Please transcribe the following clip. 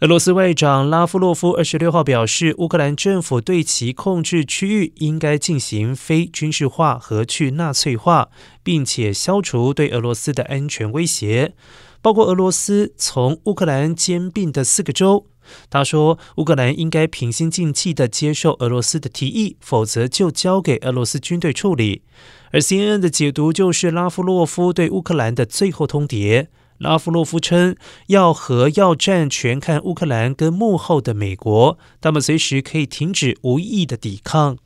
俄罗斯外长拉夫洛夫二十六号表示，乌克兰政府对其控制区域应该进行非军事化和去纳粹化，并且消除对俄罗斯的安全威胁，包括俄罗斯从乌克兰兼并的四个州。他说，乌克兰应该平心静气地接受俄罗斯的提议，否则就交给俄罗斯军队处理。而 CNN 的解读就是拉夫洛夫对乌克兰的最后通牒。拉夫洛夫称，要和要战全看乌克兰跟幕后的美国，他们随时可以停止无意义的抵抗。